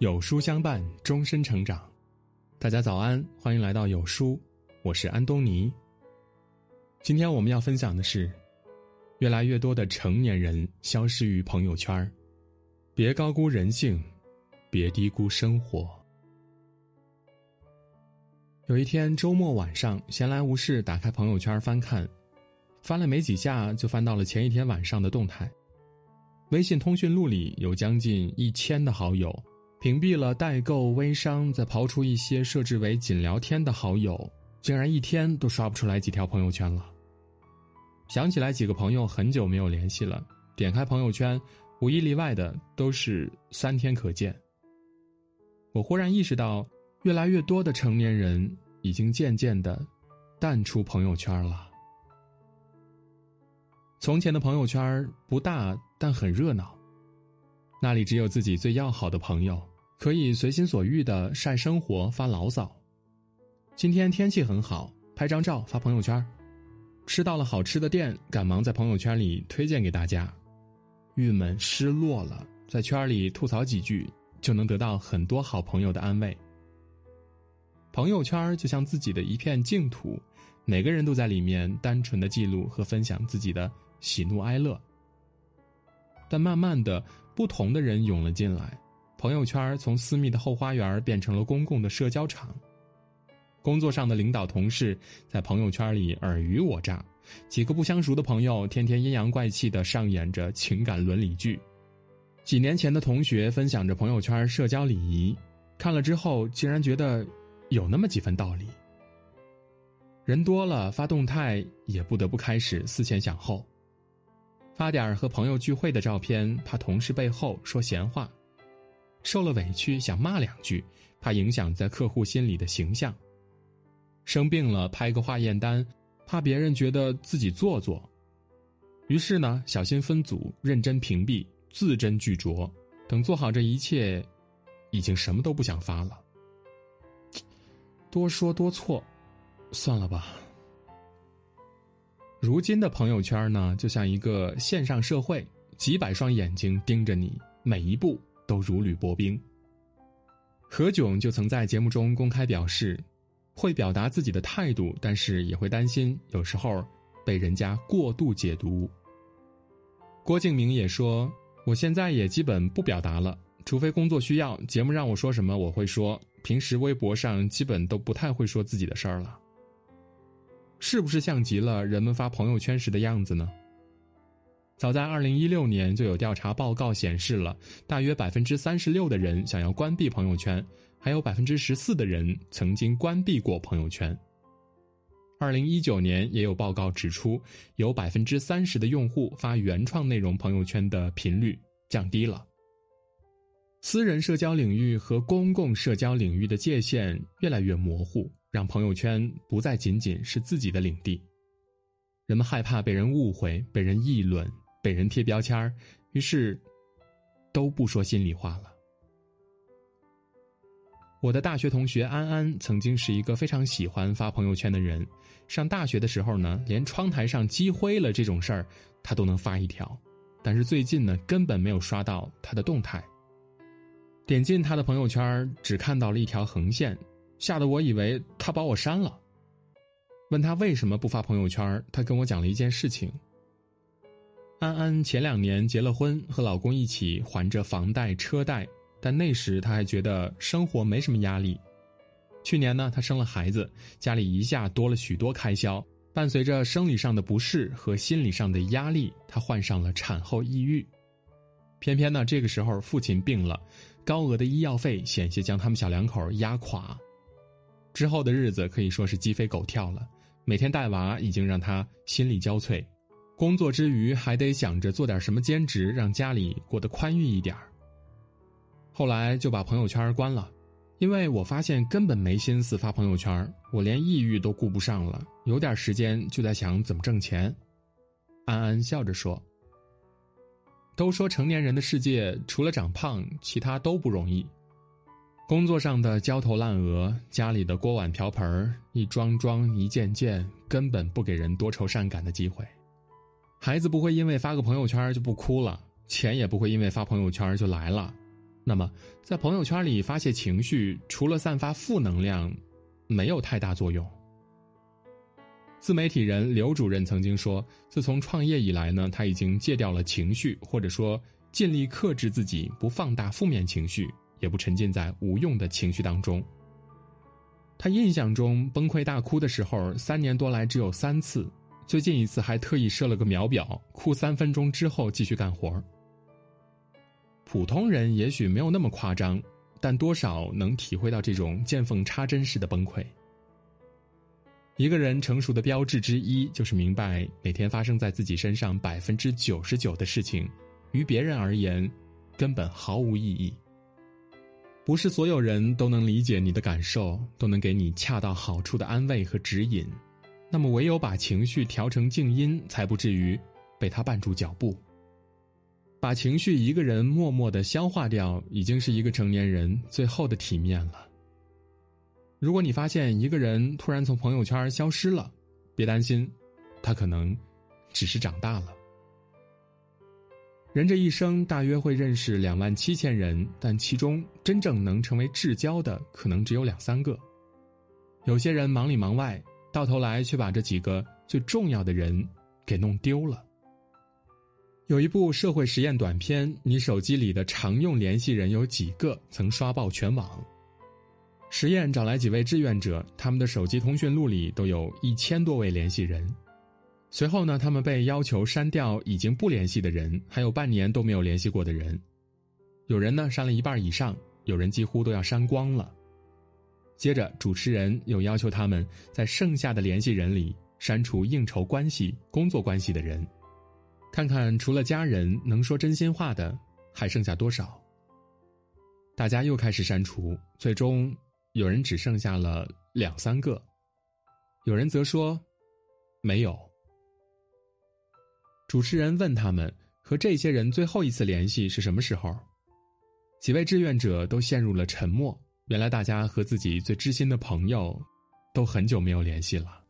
有书相伴，终身成长。大家早安，欢迎来到有书，我是安东尼。今天我们要分享的是，越来越多的成年人消失于朋友圈别高估人性，别低估生活。有一天周末晚上，闲来无事，打开朋友圈翻看，翻了没几下，就翻到了前一天晚上的动态。微信通讯录里有将近一千的好友，屏蔽了代购、微商，再刨出一些设置为仅聊天的好友，竟然一天都刷不出来几条朋友圈了。想起来几个朋友很久没有联系了，点开朋友圈，无一例外的都是三天可见。我忽然意识到，越来越多的成年人已经渐渐的淡出朋友圈了。从前的朋友圈不大，但很热闹。那里只有自己最要好的朋友，可以随心所欲的晒生活、发牢骚。今天天气很好，拍张照发朋友圈。吃到了好吃的店，赶忙在朋友圈里推荐给大家。郁闷失落了，在圈里吐槽几句，就能得到很多好朋友的安慰。朋友圈就像自己的一片净土，每个人都在里面单纯的记录和分享自己的。喜怒哀乐，但慢慢的，不同的人涌了进来，朋友圈从私密的后花园变成了公共的社交场。工作上的领导同事在朋友圈里尔虞我诈，几个不相熟的朋友天天阴阳怪气的上演着情感伦理剧。几年前的同学分享着朋友圈社交礼仪，看了之后竟然觉得有那么几分道理。人多了，发动态也不得不开始思前想后。发点和朋友聚会的照片，怕同事背后说闲话；受了委屈想骂两句，怕影响在客户心里的形象；生病了拍个化验单，怕别人觉得自己做作。于是呢，小心分组，认真屏蔽，字斟句酌。等做好这一切，已经什么都不想发了。多说多错，算了吧。如今的朋友圈呢，就像一个线上社会，几百双眼睛盯着你，每一步都如履薄冰。何炅就曾在节目中公开表示，会表达自己的态度，但是也会担心有时候被人家过度解读。郭敬明也说，我现在也基本不表达了，除非工作需要，节目让我说什么我会说，平时微博上基本都不太会说自己的事儿了。是不是像极了人们发朋友圈时的样子呢？早在二零一六年就有调查报告显示了，大约百分之三十六的人想要关闭朋友圈，还有百分之十四的人曾经关闭过朋友圈。二零一九年也有报告指出，有百分之三十的用户发原创内容朋友圈的频率降低了。私人社交领域和公共社交领域的界限越来越模糊。让朋友圈不再仅仅是自己的领地，人们害怕被人误会、被人议论、被人贴标签于是都不说心里话了。我的大学同学安安曾经是一个非常喜欢发朋友圈的人，上大学的时候呢，连窗台上积灰了这种事儿，他都能发一条，但是最近呢，根本没有刷到他的动态。点进他的朋友圈，只看到了一条横线。吓得我以为他把我删了。问他为什么不发朋友圈，他跟我讲了一件事情。安安前两年结了婚，和老公一起还着房贷车贷，但那时她还觉得生活没什么压力。去年呢，她生了孩子，家里一下多了许多开销，伴随着生理上的不适和心理上的压力，她患上了产后抑郁。偏偏呢，这个时候父亲病了，高额的医药费险些将他们小两口压垮。之后的日子可以说是鸡飞狗跳了，每天带娃已经让他心力交瘁，工作之余还得想着做点什么兼职，让家里过得宽裕一点儿后来就把朋友圈关了，因为我发现根本没心思发朋友圈，我连抑郁都顾不上了，有点时间就在想怎么挣钱。安安笑着说：“都说成年人的世界除了长胖，其他都不容易。”工作上的焦头烂额，家里的锅碗瓢盆一桩桩一件件，根本不给人多愁善感的机会。孩子不会因为发个朋友圈就不哭了，钱也不会因为发朋友圈就来了。那么在朋友圈里发泄情绪，除了散发负能量，没有太大作用。自媒体人刘主任曾经说：“自从创业以来呢，他已经戒掉了情绪，或者说尽力克制自己，不放大负面情绪，也不沉浸在无用的情绪当中。”他印象中崩溃大哭的时候，三年多来只有三次，最近一次还特意设了个秒表，哭三分钟之后继续干活。普通人也许没有那么夸张，但多少能体会到这种见缝插针式的崩溃。一个人成熟的标志之一，就是明白每天发生在自己身上百分之九十九的事情，于别人而言，根本毫无意义。不是所有人都能理解你的感受，都能给你恰到好处的安慰和指引。那么，唯有把情绪调成静音，才不至于被他绊住脚步。把情绪一个人默默的消化掉，已经是一个成年人最后的体面了。如果你发现一个人突然从朋友圈消失了，别担心，他可能只是长大了。人这一生大约会认识两万七千人，但其中真正能成为至交的可能只有两三个。有些人忙里忙外，到头来却把这几个最重要的人给弄丢了。有一部社会实验短片，你手机里的常用联系人有几个曾刷爆全网？实验找来几位志愿者，他们的手机通讯录里都有一千多位联系人。随后呢，他们被要求删掉已经不联系的人，还有半年都没有联系过的人。有人呢删了一半以上，有人几乎都要删光了。接着，主持人又要求他们在剩下的联系人里删除应酬关系、工作关系的人，看看除了家人能说真心话的还剩下多少。大家又开始删除，最终。有人只剩下了两三个，有人则说没有。主持人问他们和这些人最后一次联系是什么时候？几位志愿者都陷入了沉默。原来大家和自己最知心的朋友都很久没有联系了。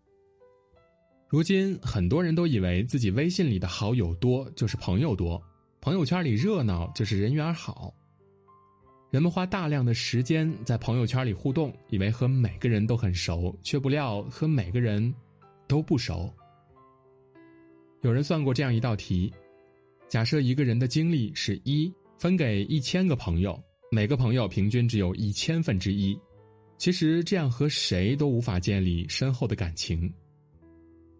如今很多人都以为自己微信里的好友多就是朋友多，朋友圈里热闹就是人缘好。人们花大量的时间在朋友圈里互动，以为和每个人都很熟，却不料和每个人都不熟。有人算过这样一道题：假设一个人的精力是一，分给一千个朋友，每个朋友平均只有一千分之一。其实这样和谁都无法建立深厚的感情。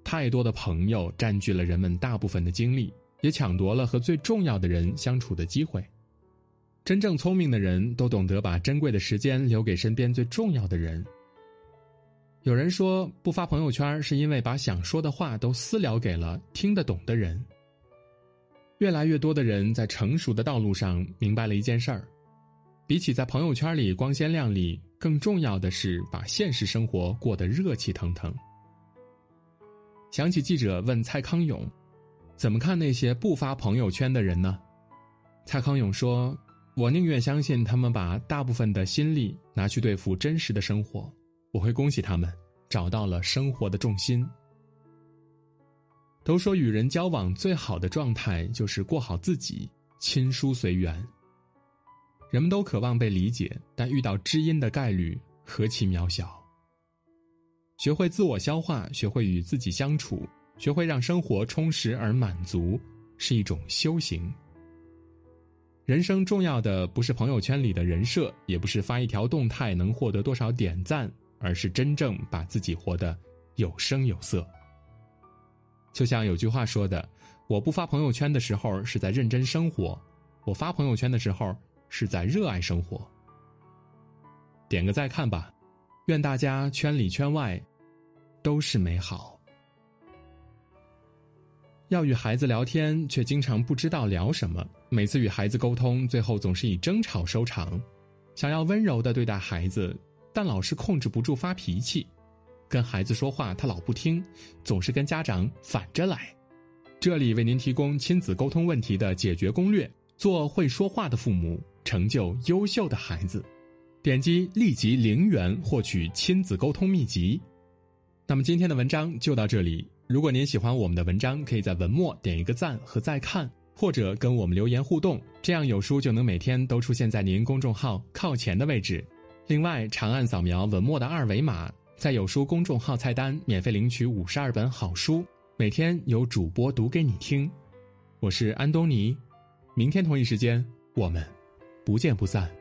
太多的朋友占据了人们大部分的精力，也抢夺了和最重要的人相处的机会。真正聪明的人都懂得把珍贵的时间留给身边最重要的人。有人说不发朋友圈是因为把想说的话都私聊给了听得懂的人。越来越多的人在成熟的道路上明白了一件事儿：比起在朋友圈里光鲜亮丽，更重要的是把现实生活过得热气腾腾。想起记者问蔡康永：“怎么看那些不发朋友圈的人呢？”蔡康永说。我宁愿相信他们把大部分的心力拿去对付真实的生活，我会恭喜他们找到了生活的重心。都说与人交往最好的状态就是过好自己，亲疏随缘。人们都渴望被理解，但遇到知音的概率何其渺小。学会自我消化，学会与自己相处，学会让生活充实而满足，是一种修行。人生重要的不是朋友圈里的人设，也不是发一条动态能获得多少点赞，而是真正把自己活得有声有色。就像有句话说的：“我不发朋友圈的时候是在认真生活，我发朋友圈的时候是在热爱生活。”点个再看吧，愿大家圈里圈外都是美好。要与孩子聊天，却经常不知道聊什么。每次与孩子沟通，最后总是以争吵收场。想要温柔的对待孩子，但老是控制不住发脾气。跟孩子说话，他老不听，总是跟家长反着来。这里为您提供亲子沟通问题的解决攻略：做会说话的父母，成就优秀的孩子。点击立即零元获取亲子沟通秘籍。那么今天的文章就到这里。如果您喜欢我们的文章，可以在文末点一个赞和再看。或者跟我们留言互动，这样有书就能每天都出现在您公众号靠前的位置。另外，长按扫描文末的二维码，在有书公众号菜单免费领取五十二本好书，每天有主播读给你听。我是安东尼，明天同一时间我们不见不散。